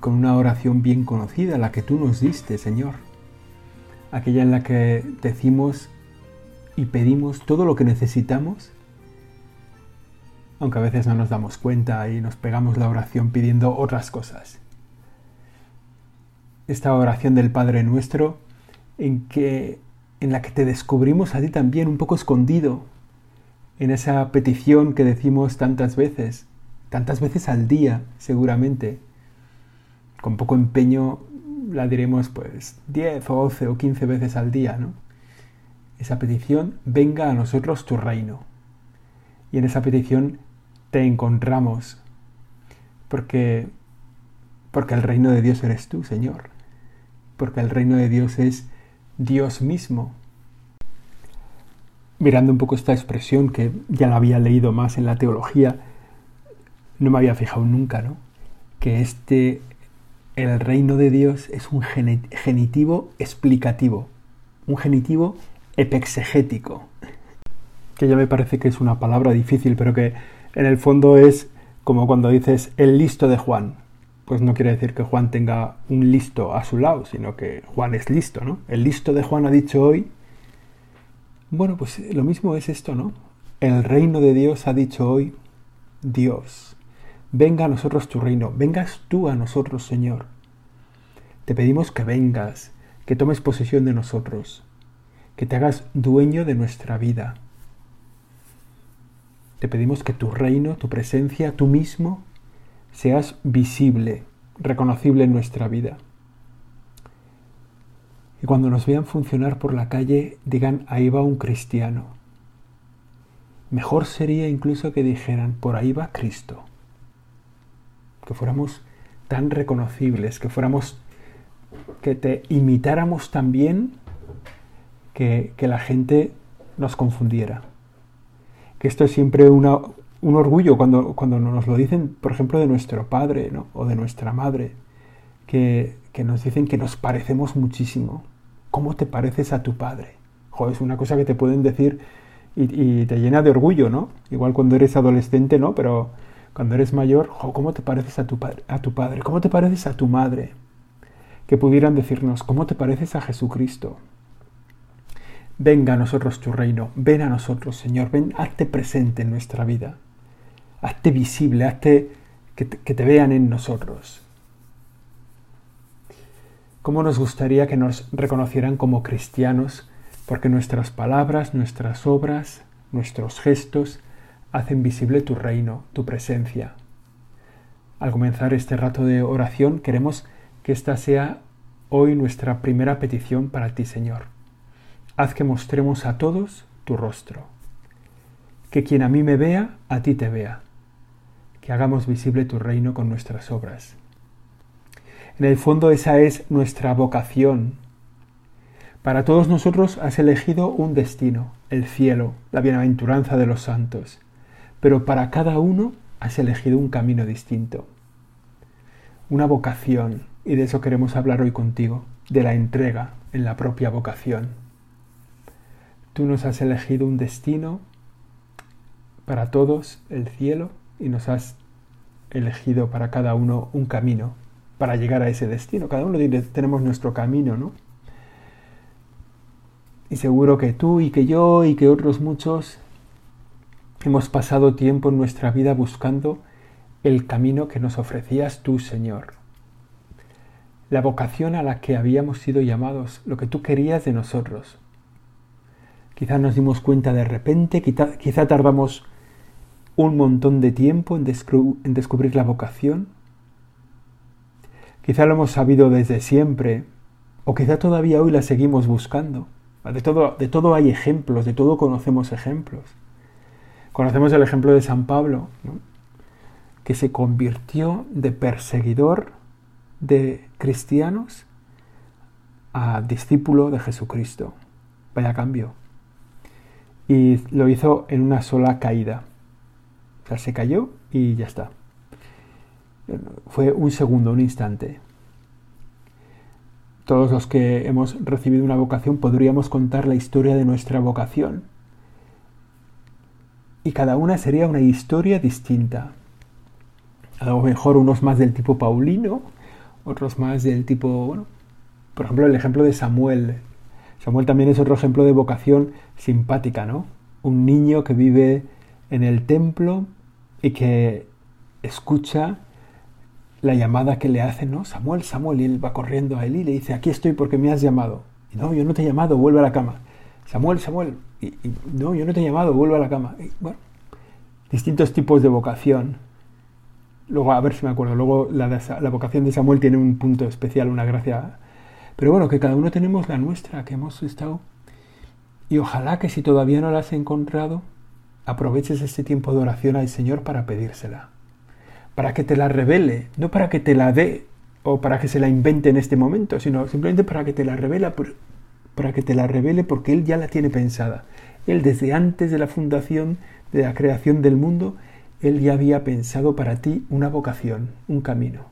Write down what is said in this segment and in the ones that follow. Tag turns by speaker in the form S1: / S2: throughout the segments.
S1: con una oración bien conocida, la que tú nos diste, Señor. Aquella en la que decimos y pedimos todo lo que necesitamos, aunque a veces no nos damos cuenta y nos pegamos la oración pidiendo otras cosas. Esta oración del Padre Nuestro en que en la que te descubrimos a ti también un poco escondido en esa petición que decimos tantas veces, tantas veces al día, seguramente, con poco empeño la diremos pues 10 o 11 o 15 veces al día, ¿no? Esa petición, venga a nosotros tu reino. Y en esa petición te encontramos, porque, porque el reino de Dios eres tú, Señor, porque el reino de Dios es Dios mismo. Mirando un poco esta expresión que ya la había leído más en la teología, no me había fijado nunca, ¿no? Que este el reino de Dios es un genitivo explicativo, un genitivo epexegético, que ya me parece que es una palabra difícil, pero que en el fondo es como cuando dices el listo de Juan. Pues no quiere decir que Juan tenga un listo a su lado, sino que Juan es listo, ¿no? El listo de Juan ha dicho hoy. Bueno, pues lo mismo es esto, ¿no? El reino de Dios ha dicho hoy Dios venga a nosotros tu reino, vengas tú a nosotros, Señor. Te pedimos que vengas, que tomes posesión de nosotros, que te hagas dueño de nuestra vida. Te pedimos que tu reino, tu presencia, tú mismo, seas visible, reconocible en nuestra vida. Y cuando nos vean funcionar por la calle, digan, ahí va un cristiano. Mejor sería incluso que dijeran, por ahí va Cristo que fuéramos tan reconocibles, que fuéramos, que te imitáramos tan bien que, que la gente nos confundiera. Que esto es siempre una, un orgullo cuando, cuando, nos lo dicen, por ejemplo, de nuestro padre o de nuestra madre, que, que, nos dicen que nos parecemos muchísimo. ¿Cómo te pareces a tu padre? Joder, es una cosa que te pueden decir y, y te llena de orgullo, ¿no? Igual cuando eres adolescente, ¿no? Pero cuando eres mayor, ¿cómo te pareces a tu, a tu padre? ¿Cómo te pareces a tu madre? Que pudieran decirnos, ¿cómo te pareces a Jesucristo? Venga a nosotros tu reino, ven a nosotros, Señor, ven, hazte presente en nuestra vida, hazte visible, hazte que que te vean en nosotros. ¿Cómo nos gustaría que nos reconocieran como cristianos? Porque nuestras palabras, nuestras obras, nuestros gestos Hacen visible tu reino, tu presencia. Al comenzar este rato de oración queremos que esta sea hoy nuestra primera petición para ti, Señor. Haz que mostremos a todos tu rostro. Que quien a mí me vea, a ti te vea. Que hagamos visible tu reino con nuestras obras. En el fondo esa es nuestra vocación. Para todos nosotros has elegido un destino, el cielo, la bienaventuranza de los santos pero para cada uno has elegido un camino distinto, una vocación, y de eso queremos hablar hoy contigo, de la entrega en la propia vocación. Tú nos has elegido un destino para todos, el cielo, y nos has elegido para cada uno un camino para llegar a ese destino. Cada uno tenemos nuestro camino, ¿no? Y seguro que tú y que yo y que otros muchos Hemos pasado tiempo en nuestra vida buscando el camino que nos ofrecías tú, Señor. La vocación a la que habíamos sido llamados, lo que tú querías de nosotros. Quizá nos dimos cuenta de repente, quizá, tardamos un montón de tiempo en, descubrir la vocación. Quizá lo hemos sabido desde siempre, o quizá todavía hoy la seguimos buscando. de todo hay ejemplos, de todo conocemos ejemplos. Conocemos el ejemplo de San Pablo, que se convirtió de perseguidor de cristianos a discípulo de Jesucristo. Vaya cambio. Y lo hizo en una sola caída. O sea, se cayó y ya está. Fue un segundo, un instante. Todos los que hemos recibido una vocación podríamos contar la historia de nuestra vocación y cada una sería una historia distinta. A lo mejor unos más del tipo Paulino, otros más del tipo, por ejemplo, el ejemplo de Samuel. Samuel también es otro ejemplo de vocación simpática, ¿no? Un niño que vive en el templo y que escucha la llamada que le hacen, ¿no? Samuel, Samuel, y él va corriendo a él y le dice, aquí estoy porque me has llamado. Y no, yo no te he llamado, vuelve a la cama. Samuel, Samuel, no, yo no te he llamado, vuelvo a la cama. bueno, distintos tipos de vocación. Luego, a ver si me acuerdo, luego la, la vocación de Samuel tiene un punto especial, una gracia. Pero bueno, que cada uno tenemos la nuestra, que hemos estado. Y ojalá que si todavía no la has encontrado, aproveches este tiempo de oración al Señor para pedírsela. Para que te la revele, no para que te la dé o para que se la invente en este momento, sino simplemente para que te la revela, para que te la revele porque Él ya la tiene pensada. Él desde antes de la fundación, de la creación del mundo, Él ya había pensado para ti una vocación, un camino.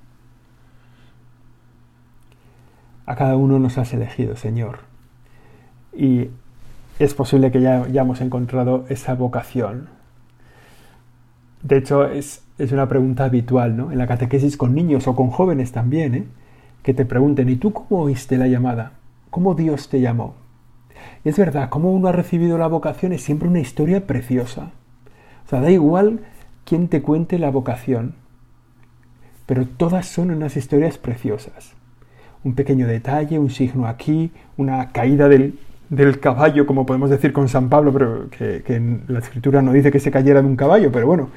S1: A cada uno nos has elegido, Señor. Y es posible que ya hayamos encontrado esa vocación. De hecho, es, es una pregunta habitual, ¿no? En la catequesis con niños o con jóvenes también, ¿eh? Que te pregunten, ¿y tú cómo oíste la llamada? cómo Dios te llamó. Y es verdad, cómo uno ha recibido la vocación es siempre una historia preciosa. O sea, da igual quién te cuente la vocación, pero todas son unas historias preciosas. Un pequeño detalle, un signo aquí, una caída del, caballo, como podemos decir con San Pablo, pero que en la escritura no dice que se cayera de un caballo, pero bueno,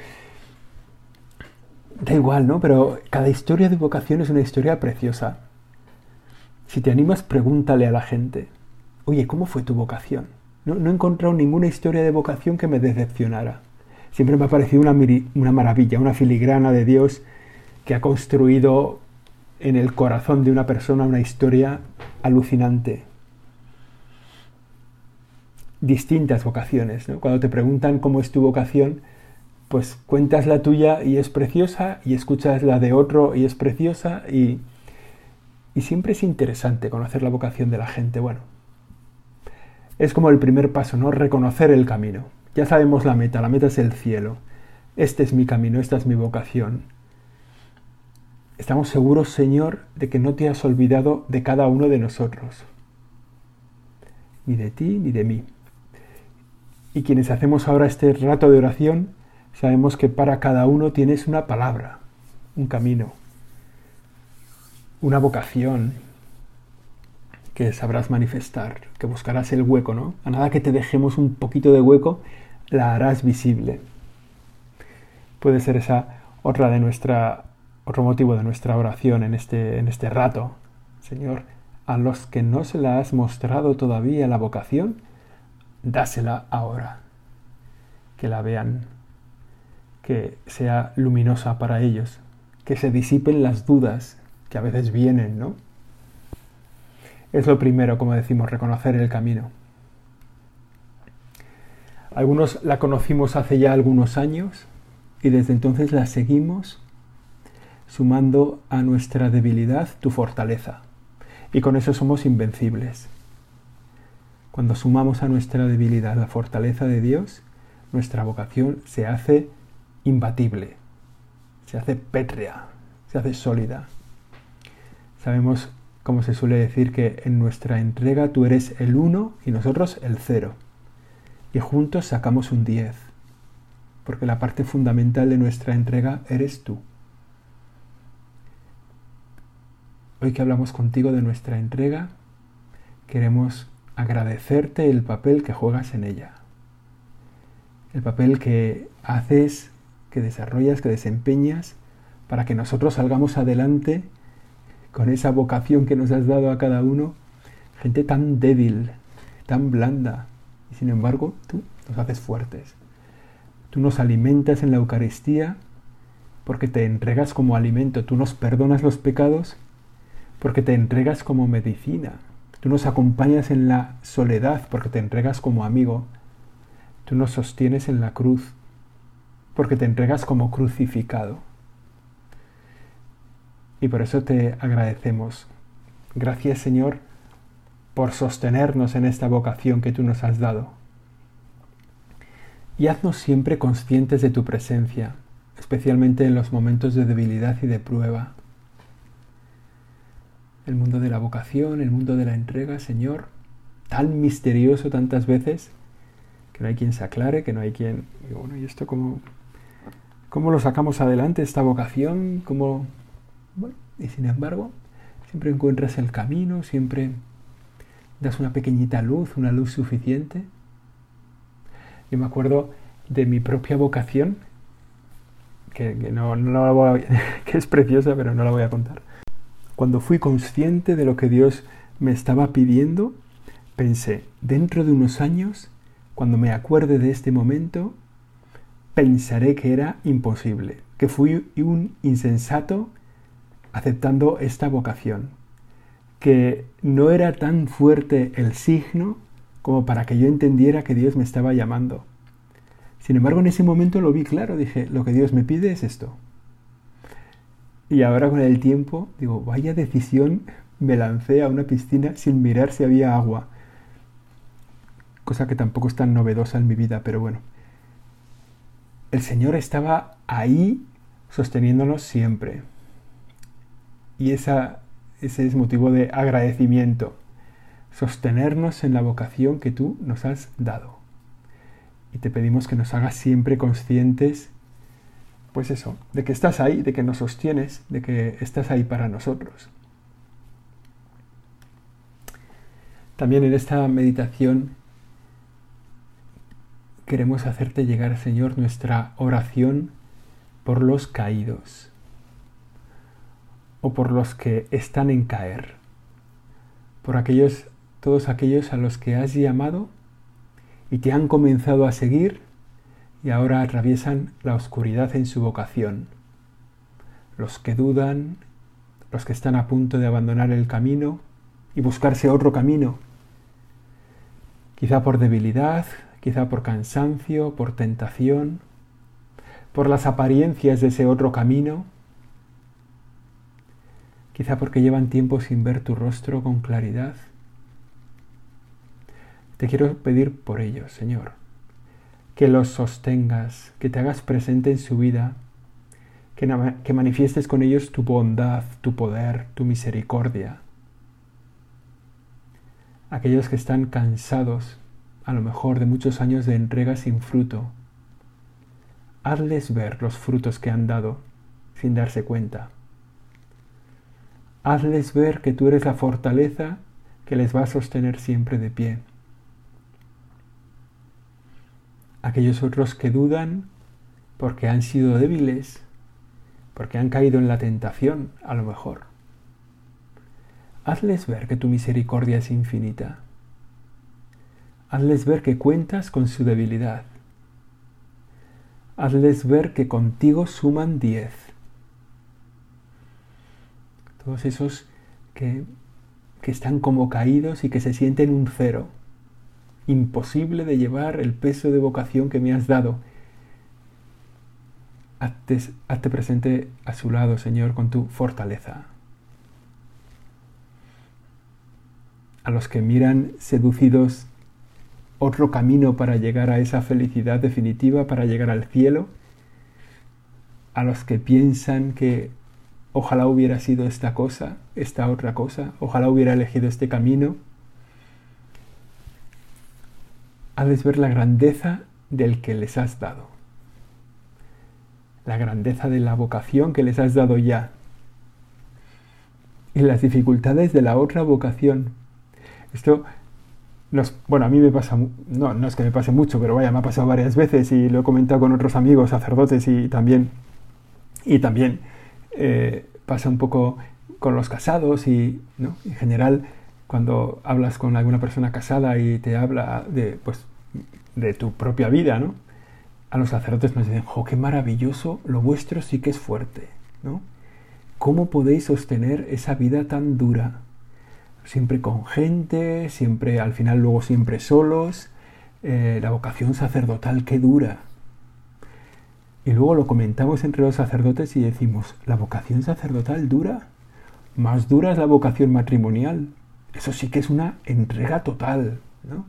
S1: da igual, ¿no? Pero cada historia de vocación es una historia preciosa. Si te animas, pregúntale a la gente, oye, ¿cómo fue tu vocación? No, he encontrado ninguna historia de vocación que me decepcionara. Siempre me ha parecido una, maravilla, una filigrana de Dios que ha construido en el corazón de una persona una historia alucinante. Distintas vocaciones. Cuando te preguntan cómo es tu vocación, pues cuentas la tuya y es preciosa, y escuchas la de otro y es preciosa, y y siempre es interesante conocer la vocación de la gente. Bueno, es como el primer paso, ¿no? Reconocer el camino. Ya sabemos la meta, la meta es el cielo. Este es mi camino, esta es mi vocación. Estamos seguros, Señor, de que no te has olvidado de cada uno de nosotros. Ni de ti, ni de mí. Y quienes hacemos ahora este rato de oración, sabemos que para cada uno tienes una palabra, un camino, una vocación que sabrás manifestar, que buscarás el hueco, ¿no? A nada que te dejemos un poquito de hueco, la harás visible. Puede ser esa otra de nuestra, otro motivo de nuestra oración en este, en este rato. Señor, a los que no se la has mostrado todavía la vocación, dásela ahora. Que la vean, que sea luminosa para ellos, que se disipen las dudas, que a veces vienen, ¿no? Es lo primero, como decimos, reconocer el camino. Algunos la conocimos hace ya algunos años y desde entonces la seguimos sumando a nuestra debilidad tu fortaleza. Y con eso somos invencibles. Cuando sumamos a nuestra debilidad la fortaleza de Dios, nuestra vocación se hace imbatible, se hace pétrea, se hace sólida. Sabemos, como se suele decir, que en nuestra entrega tú eres el 1 y nosotros el 0. Y juntos sacamos un 10. Porque la parte fundamental de nuestra entrega eres tú. Hoy que hablamos contigo de nuestra entrega, queremos agradecerte el papel que juegas en ella. El papel que haces, que desarrollas, que desempeñas para que nosotros salgamos adelante con esa vocación que nos has dado a cada uno, gente tan débil, tan blanda, y sin embargo tú nos haces fuertes. Tú nos alimentas en la Eucaristía porque te entregas como alimento, tú nos perdonas los pecados porque te entregas como medicina, tú nos acompañas en la soledad porque te entregas como amigo, tú nos sostienes en la cruz porque te entregas como crucificado y por eso te agradecemos. Gracias Señor por sostenernos en esta vocación que tú nos has dado. Y haznos siempre conscientes de tu presencia, especialmente en los momentos de debilidad y de prueba. El mundo de la vocación, el mundo de la entrega, Señor, tan misterioso tantas veces, que no hay quien se aclare, que no hay quien... Y bueno, ¿y esto cómo, cómo lo sacamos adelante, esta vocación? ¿Cómo, y sin embargo, siempre encuentras el camino, siempre das una pequeñita luz, una luz suficiente. Yo me acuerdo de mi propia vocación, que, que es preciosa, pero no la voy a contar. Cuando fui consciente de lo que Dios me estaba pidiendo, pensé, dentro de unos años, cuando me acuerde de este momento, pensaré que era imposible, que fui un insensato aceptando esta vocación, que no era tan fuerte el signo como para que yo entendiera que Dios me estaba llamando. Sin embargo, en ese momento lo vi claro, dije, lo que Dios me pide es esto. Y ahora con el tiempo, digo, vaya decisión, me lancé a una piscina sin mirar si había agua. Cosa que tampoco es tan novedosa en mi vida, pero bueno. El Señor estaba ahí sosteniéndonos siempre y ese es motivo de agradecimiento. Sostenernos en la vocación que tú nos has dado. Y te pedimos que nos hagas siempre conscientes, pues eso, de que estás ahí, de que nos sostienes, de que estás ahí para nosotros. También en esta meditación queremos hacerte llegar, Señor, nuestra oración por los caídos o por los que están en caer, por aquellos, todos aquellos a los que has llamado y te han comenzado a seguir y ahora atraviesan la oscuridad en su vocación, los que dudan, los que están a punto de abandonar el camino y buscarse otro camino, quizá por debilidad, quizá por cansancio, por tentación, por las apariencias de ese otro camino, quizá porque llevan tiempo sin ver tu rostro con claridad. Te quiero pedir por ellos, Señor, que los sostengas, que te hagas presente en su vida, que, manifiestes con ellos tu bondad, tu poder, tu misericordia. Aquellos que están cansados, a lo mejor, de muchos años de entrega sin fruto, hazles ver los frutos que han dado sin darse cuenta. Hazles ver que tú eres la fortaleza que les va a sostener siempre de pie. Aquellos otros que dudan porque han sido débiles, porque han caído en la tentación, a lo mejor. Hazles ver que tu misericordia es infinita. Hazles ver que cuentas con su debilidad. Hazles ver que contigo suman diez todos esos que, están como caídos y que se sienten un cero. Imposible de llevar el peso de vocación que me has dado. hazte, presente a su lado, Señor, con tu fortaleza. A los que miran seducidos otro camino para llegar a esa felicidad definitiva, para llegar al cielo. A los que piensan que ojalá hubiera sido esta cosa, esta otra cosa, ojalá hubiera elegido este camino. de ver la grandeza del que les has dado, la grandeza de la vocación que les has dado ya, y las dificultades de la otra vocación. Esto bueno, a mí me pasa, no, no es que me pase mucho, pero vaya, me ha pasado varias veces y lo he comentado con otros amigos, sacerdotes y también, y también eh, pasa un poco con los casados y en general cuando hablas con alguna persona casada y te habla de, pues, tu propia vida, A los sacerdotes nos dicen, ¡jo, qué maravilloso! Lo vuestro sí que es fuerte, ¿no? ¿Cómo podéis sostener esa vida tan dura? Siempre con gente, siempre al final luego siempre solos. Eh, la vocación sacerdotal, qué dura. Y luego lo comentamos entre los sacerdotes y decimos, ¿la vocación sacerdotal dura? Más dura es la vocación matrimonial. Eso sí que es una entrega total, ¿no?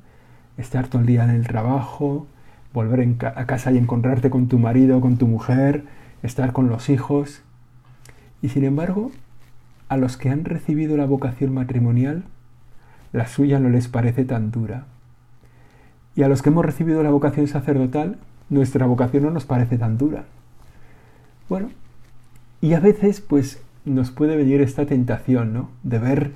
S1: Estar todo el día en el trabajo, volver a casa y encontrarte con tu marido, con tu mujer, estar con los hijos. Y sin embargo, a los que han recibido la vocación matrimonial, la suya no les parece tan dura. Y a los que hemos recibido la vocación sacerdotal, nuestra vocación no nos parece tan dura. Bueno, y a veces pues nos puede venir esta tentación, ¿no? De ver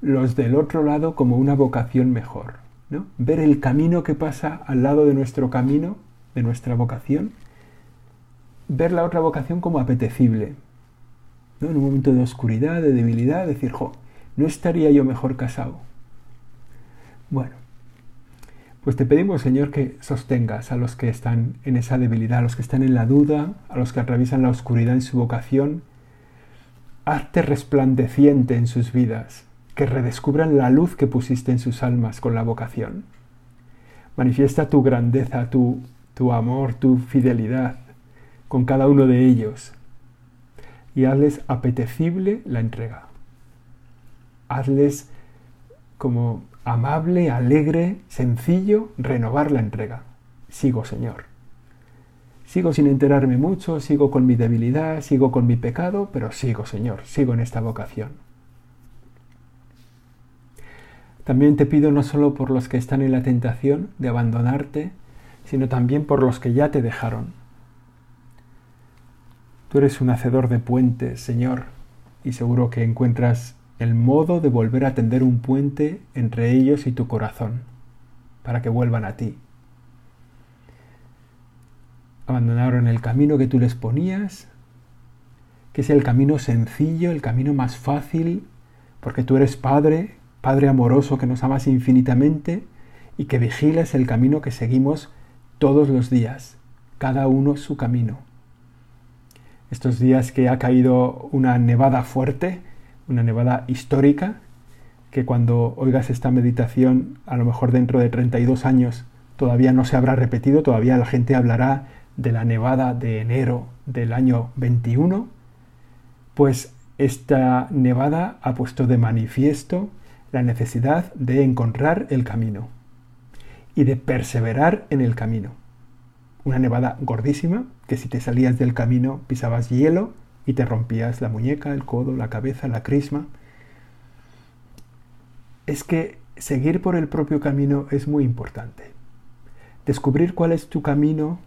S1: los del otro lado como una vocación mejor, ¿no? Ver el camino que pasa al lado de nuestro camino, de nuestra vocación, ver la otra vocación como apetecible, ¿no? En un momento de oscuridad, de debilidad, decir, jo, no estaría yo mejor casado. Bueno, pues te pedimos, Señor, que sostengas a los que están en esa debilidad, a los que están en la duda, a los que atraviesan la oscuridad en su vocación. Hazte resplandeciente en sus vidas, que redescubran la luz que pusiste en sus almas con la vocación. Manifiesta tu grandeza, tu, tu amor, tu fidelidad con cada uno de ellos y hazles apetecible la entrega. Hazles como amable, alegre, sencillo, renovar la entrega. Sigo, Señor. Sigo sin enterarme mucho, sigo con mi debilidad, sigo con mi pecado, pero sigo, Señor, sigo en esta vocación. También te pido no solo por los que están en la tentación de abandonarte, sino también por los que ya te dejaron. Tú eres un hacedor de puentes, Señor, y seguro que encuentras el modo de volver a tender un puente entre ellos y tu corazón, para que vuelvan a ti. Abandonaron el camino que tú les ponías, que es el camino sencillo, el camino más fácil, porque tú eres Padre, Padre amoroso que nos amas infinitamente y que vigilas el camino que seguimos todos los días, cada uno su camino. Estos días que ha caído una nevada fuerte, una nevada histórica, que cuando oigas esta meditación, a lo mejor dentro de 32 años, todavía no se habrá repetido, todavía la gente hablará de la nevada de enero del año 21, pues esta nevada ha puesto de manifiesto la necesidad de encontrar el camino y de perseverar en el camino. Una nevada gordísima, que si te salías del camino pisabas hielo y te rompías la muñeca, el codo, la cabeza, la crisma. Es que seguir por el propio camino es muy importante. Descubrir cuál es tu camino,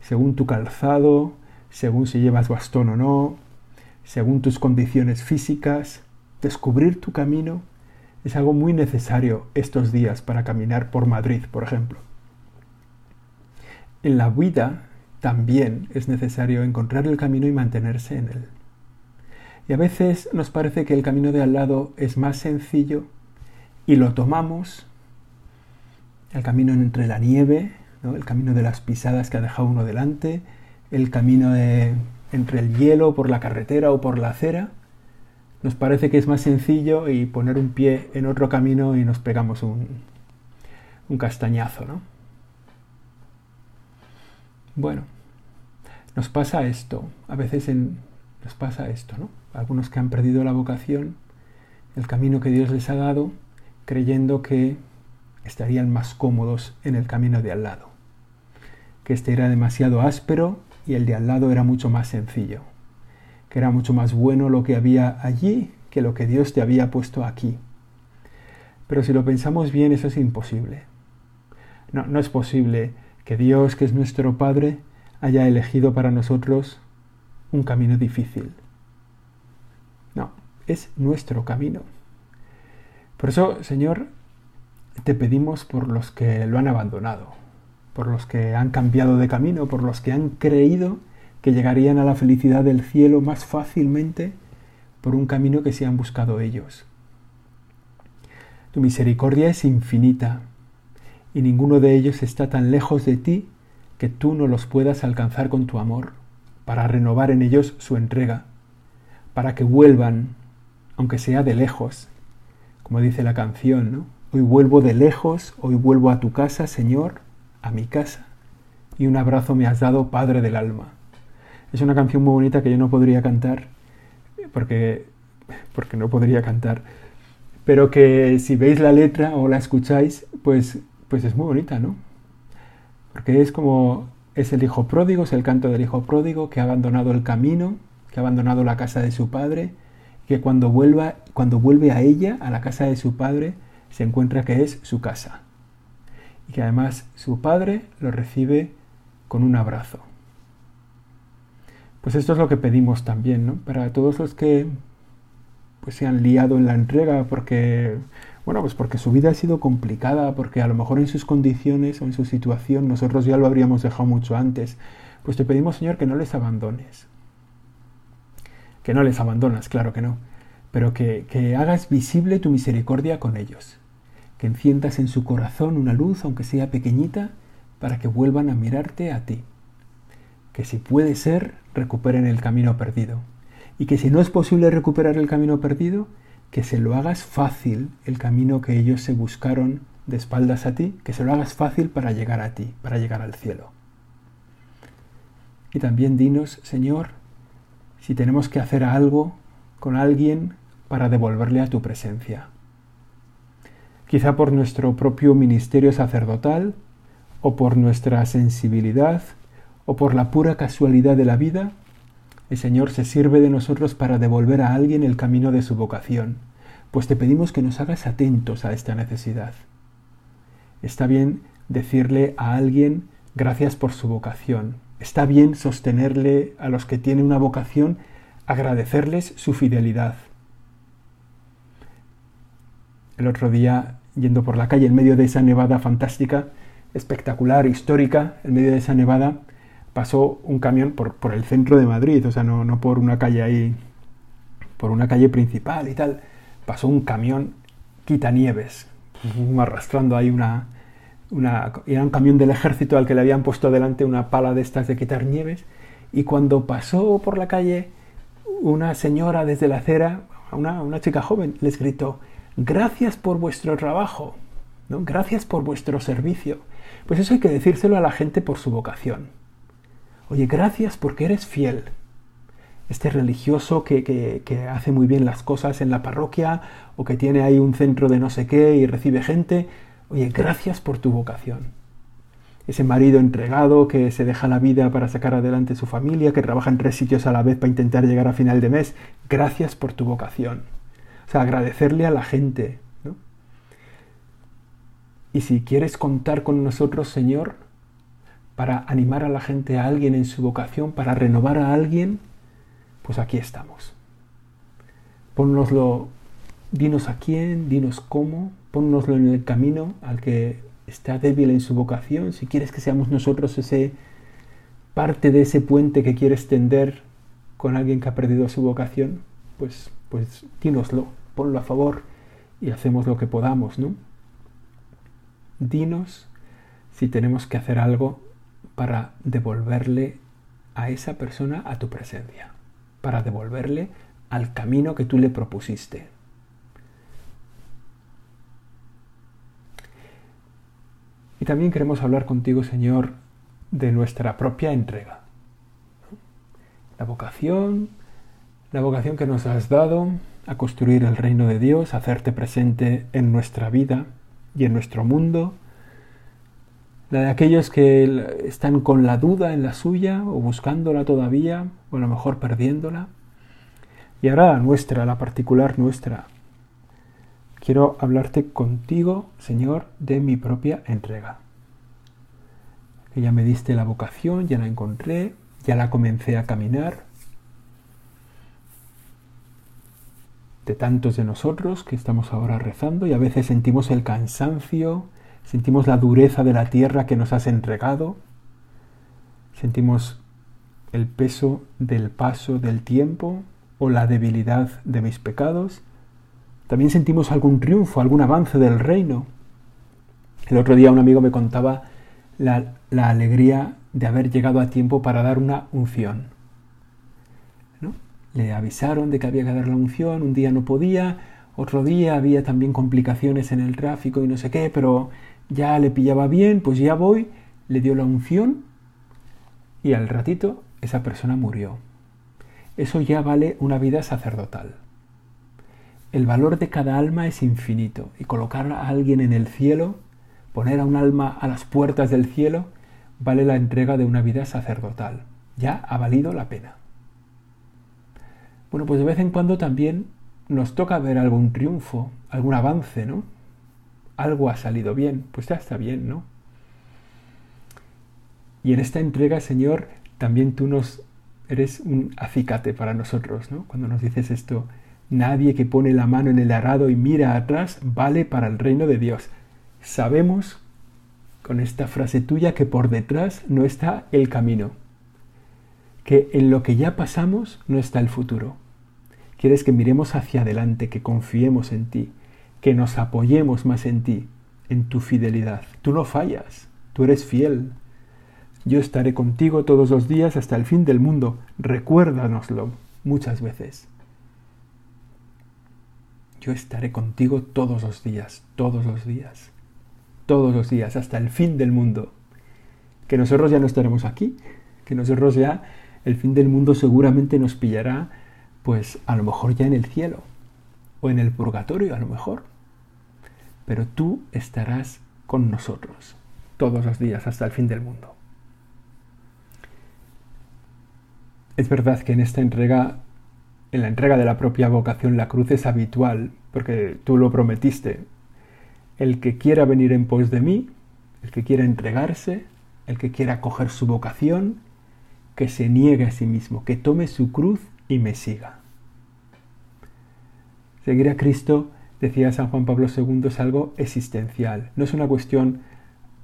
S1: según tu calzado, según si llevas bastón o no, según tus condiciones físicas, descubrir tu camino es algo muy necesario estos días para caminar por Madrid, por ejemplo. En la vida también es necesario encontrar el camino y mantenerse en él. Y a veces nos parece que el camino de al lado es más sencillo y lo tomamos, el camino entre la nieve, el camino de las pisadas que ha dejado uno delante, el camino entre el hielo por la carretera o por la acera, nos parece que es más sencillo y poner un pie en otro camino y nos pegamos un, un castañazo, ¿no? Bueno, nos pasa esto, a veces nos pasa esto, ¿no? Algunos que han perdido la vocación, el camino que Dios les ha dado, creyendo que estarían más cómodos en el camino de al lado, que este era demasiado áspero y el de al lado era mucho más sencillo, que era mucho más bueno lo que había allí que lo que Dios te había puesto aquí. Pero si lo pensamos bien, eso es imposible. No, no es posible que Dios, que es nuestro Padre, haya elegido para nosotros un camino difícil. No, es nuestro camino. Por eso, Señor, te pedimos por los que lo han abandonado, por los que han cambiado de camino, por los que han creído que llegarían a la felicidad del cielo más fácilmente por un camino que se han buscado ellos. Tu misericordia es infinita, y ninguno de ellos está tan lejos de ti que tú no los puedas alcanzar con tu amor, para renovar en ellos su entrega, para que vuelvan, aunque sea de lejos, como dice la canción, ¿no? Hoy vuelvo de lejos, hoy vuelvo a tu casa, Señor, a mi casa. Y un abrazo me has dado, Padre del alma. Es una canción muy bonita que yo no podría cantar, porque, porque no podría cantar, pero que si veis la letra o la escucháis, pues pues es muy bonita, ¿no? Porque es como es el hijo pródigo, es el canto del hijo pródigo que ha abandonado el camino, que ha abandonado la casa de su padre, que cuando vuelva, cuando vuelve a ella, a la casa de su padre, se encuentra que es su casa. Y que además su padre lo recibe con un abrazo. Pues esto es lo que pedimos también, ¿no? Para todos los que pues, se han liado en la entrega porque bueno, pues porque su vida ha sido complicada, porque a lo mejor en sus condiciones o en su situación nosotros ya lo habríamos dejado mucho antes. Pues te pedimos, Señor, que no les abandones. Que no les abandonas, claro que no, pero que, que hagas visible tu misericordia con ellos. Que enciendas en su corazón una luz, aunque sea pequeñita, para que vuelvan a mirarte a ti. Que si puede ser, recuperen el camino perdido. Y que si no es posible recuperar el camino perdido, que se lo hagas fácil el camino que ellos se buscaron de espaldas a ti, que se lo hagas fácil para llegar a ti, para llegar al cielo. Y también dinos, Señor, si tenemos que hacer algo con alguien para devolverle a tu presencia. Quizá por nuestro propio ministerio sacerdotal, o por nuestra sensibilidad, o por la pura casualidad de la vida, el Señor se sirve de nosotros para devolver a alguien el camino de su vocación, pues te pedimos que nos hagas atentos a esta necesidad. Está bien decirle a alguien gracias por su vocación. Está bien sostenerle a los que tienen una vocación, agradecerles su fidelidad. El otro día, yendo por la calle en medio de esa nevada fantástica, espectacular, histórica, en medio de esa nevada, pasó un camión por, el centro de Madrid, o sea, no, por una calle ahí, por una calle principal y tal, pasó un camión quitanieves, arrastrando ahí una, Era un camión del ejército al que le habían puesto delante una pala de estas de quitar nieves, y cuando pasó por la calle, una señora desde la acera, una, una chica joven, les gritó, gracias por vuestro trabajo, ¿no? gracias por vuestro servicio. Pues eso hay que decírselo a la gente por su vocación. Oye, gracias porque eres fiel. Este religioso que, hace muy bien las cosas en la parroquia o que tiene ahí un centro de no sé qué y recibe gente. Oye, gracias por tu vocación. Ese marido entregado que se deja la vida para sacar adelante su familia, que trabaja en tres sitios a la vez para intentar llegar a final de mes. Gracias por tu vocación. O sea, agradecerle a la gente. Y si quieres contar con nosotros, Señor, para animar a la gente, a alguien en su vocación, para renovar a alguien, pues aquí estamos. Pónnoslo, dinos a quién, dinos cómo, pónnoslo en el camino al que está débil en su vocación, si quieres que seamos nosotros ese parte de ese puente que quieres tender con alguien que ha perdido su vocación, pues pues dínoslo, ponlo a favor y hacemos lo que podamos, ¿no? Dinos si tenemos que hacer algo para devolverle a esa persona a tu presencia, para devolverle al camino que tú le propusiste. Y también queremos hablar contigo, Señor, de nuestra propia entrega. La vocación, la vocación que nos has dado a construir el reino de Dios, hacerte presente en nuestra vida y en nuestro mundo, la de aquellos que están con la duda en la suya o buscándola todavía o a lo mejor perdiéndola. Y ahora la nuestra, la particular nuestra. Quiero hablarte contigo, Señor, de mi propia entrega. Que ya me diste la vocación, ya la encontré, ya la comencé a caminar. De tantos de nosotros que estamos ahora rezando y a veces sentimos el cansancio, sentimos la dureza de la tierra que nos has entregado, sentimos el peso del paso del tiempo o la debilidad de mis pecados, también sentimos algún triunfo, algún avance del reino. El otro día un amigo me contaba la, la alegría de haber llegado a tiempo para dar una unción. ¿No? Le avisaron de que había que dar la unción, un día no podía, otro día había también complicaciones en el tráfico y no sé qué, pero ya le pillaba bien, pues ya voy, le dio la unción y al ratito esa persona murió. Eso ya vale una vida sacerdotal. El valor de cada alma es infinito y colocar a alguien en el cielo, poner a un alma a las puertas del cielo, vale la entrega de una vida sacerdotal. Ya ha valido la pena. Bueno, pues de vez en cuando también nos toca ver algún triunfo, algún avance, ¿no? algo ha salido bien, pues ya está bien, ¿no? Y en esta entrega, Señor, también tú nos eres un acicate para nosotros, ¿no? Cuando nos dices esto, nadie que pone la mano en el arado y mira atrás vale para el reino de Dios. Sabemos con esta frase tuya que por detrás no está el camino, que en lo que ya pasamos no está el futuro. Quieres que miremos hacia adelante, que confiemos en ti, que nos apoyemos más en ti, en tu fidelidad. Tú no fallas, tú eres fiel. Yo estaré contigo todos los días hasta el fin del mundo. Recuérdanoslo muchas veces. Yo estaré contigo todos los días, todos los días, todos los días, hasta el fin del mundo. Que nosotros ya no estaremos aquí, que nosotros ya el fin del mundo seguramente nos pillará, pues a lo mejor ya en el cielo en el purgatorio a lo mejor, pero tú estarás con nosotros todos los días hasta el fin del mundo. Es verdad que en esta entrega, en la entrega de la propia vocación, la cruz es habitual, porque tú lo prometiste. El que quiera venir en pos de mí, el que quiera entregarse, el que quiera coger su vocación, que se niegue a sí mismo, que tome su cruz y me siga. Seguir a Cristo, decía San Juan Pablo II, es algo existencial. No es una cuestión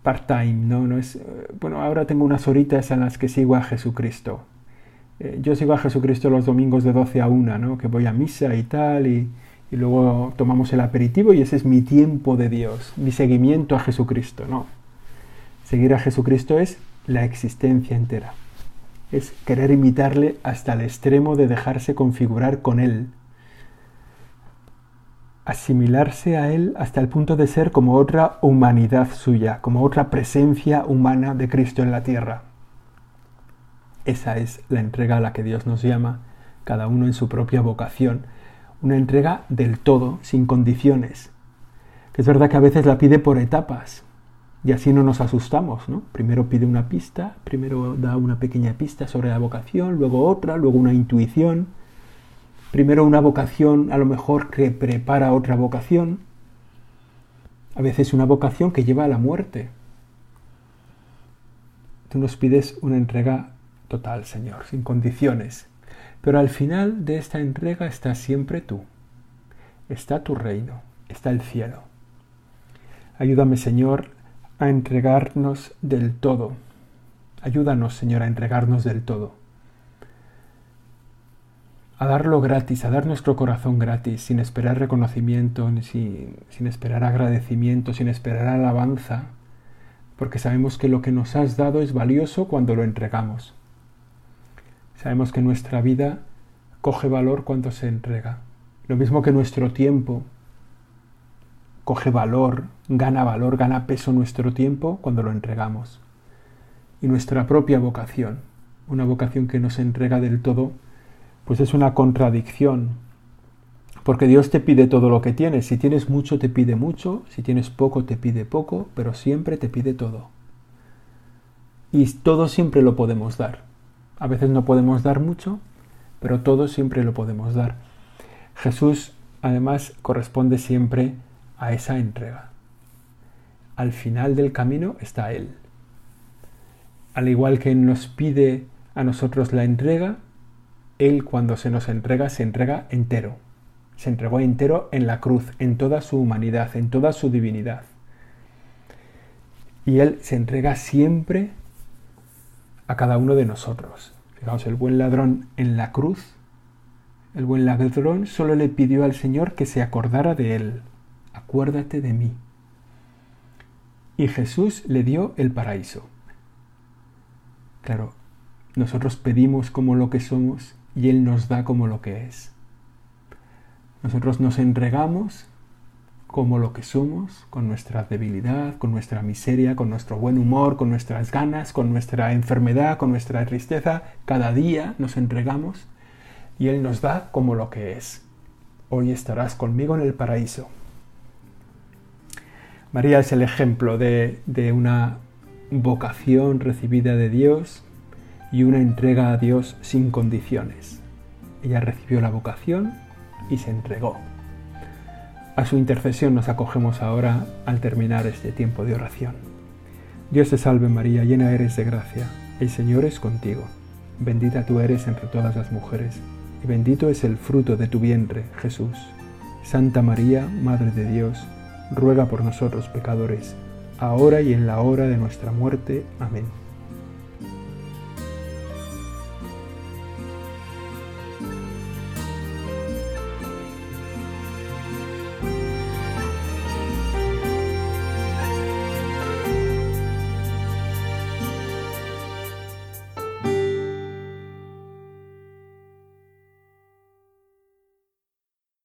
S1: part-time, ¿no? no es, eh, bueno, ahora tengo unas horitas en las que sigo a Jesucristo. Eh, yo sigo a Jesucristo los domingos de 12 a 1, ¿no? Que voy a misa y tal, y, y luego tomamos el aperitivo y ese es mi tiempo de Dios, mi seguimiento a Jesucristo, ¿no? Seguir a Jesucristo es la existencia entera. Es querer imitarle hasta el extremo de dejarse configurar con Él, asimilarse a Él hasta el punto de ser como otra humanidad suya, como otra presencia humana de Cristo en la tierra. Esa es la entrega a la que Dios nos llama, cada uno en su propia vocación, una entrega del todo, sin condiciones. Que es verdad que a veces la pide por etapas, y así no nos asustamos, ¿no? Primero pide una pista, primero da una pequeña pista sobre la vocación, luego otra, luego una intuición, primero una vocación a lo mejor que prepara otra vocación, a veces una vocación que lleva a la muerte. Tú nos pides una entrega total, Señor, sin condiciones. Pero al final de esta entrega está siempre tú, está tu reino, está el cielo. Ayúdame, Señor, a entregarnos del todo. Ayúdanos, Señor, a entregarnos del todo a darlo gratis, a dar nuestro corazón gratis, sin esperar reconocimiento, sin, sin esperar agradecimiento, sin esperar alabanza, porque sabemos que lo que nos has dado es valioso cuando lo entregamos. Sabemos que nuestra vida coge valor cuando se entrega. Lo mismo que nuestro tiempo coge valor, gana valor, gana peso nuestro tiempo cuando lo entregamos. Y nuestra propia vocación, una vocación que nos entrega del todo pues es una contradicción. Porque Dios te pide todo lo que tienes. Si tienes mucho, te pide mucho. Si tienes poco, te pide poco. Pero siempre te pide todo. Y todo siempre lo podemos dar. A veces no podemos dar mucho, pero todo siempre lo podemos dar. Jesús, además, corresponde siempre a esa entrega. Al final del camino está Él. Al igual que nos pide a nosotros la entrega, él cuando se nos entrega, se entrega entero. Se entregó entero en la cruz, en toda su humanidad, en toda su divinidad. Y Él se entrega siempre a cada uno de nosotros. Fijaos, el buen ladrón en la cruz, el buen ladrón solo le pidió al Señor que se acordara de Él. Acuérdate de mí. Y Jesús le dio el paraíso. Claro, nosotros pedimos como lo que somos y Él nos da como lo que es. Nosotros nos entregamos como lo que somos, con nuestra debilidad, con nuestra miseria, con nuestro buen humor, con nuestras ganas, con nuestra enfermedad, con nuestra tristeza. Cada día nos entregamos y Él nos da como lo que es. Hoy estarás conmigo en el paraíso. María es el ejemplo de, de una vocación recibida de Dios y una entrega a Dios sin condiciones. Ella recibió la vocación y se entregó. A su intercesión nos acogemos ahora al terminar este tiempo de oración. Dios te salve María, llena eres de gracia, el Señor es contigo. Bendita tú eres entre todas las mujeres, y bendito es el fruto de tu vientre, Jesús. Santa María, Madre de Dios, ruega por nosotros pecadores, ahora y en la hora de nuestra muerte. Amén.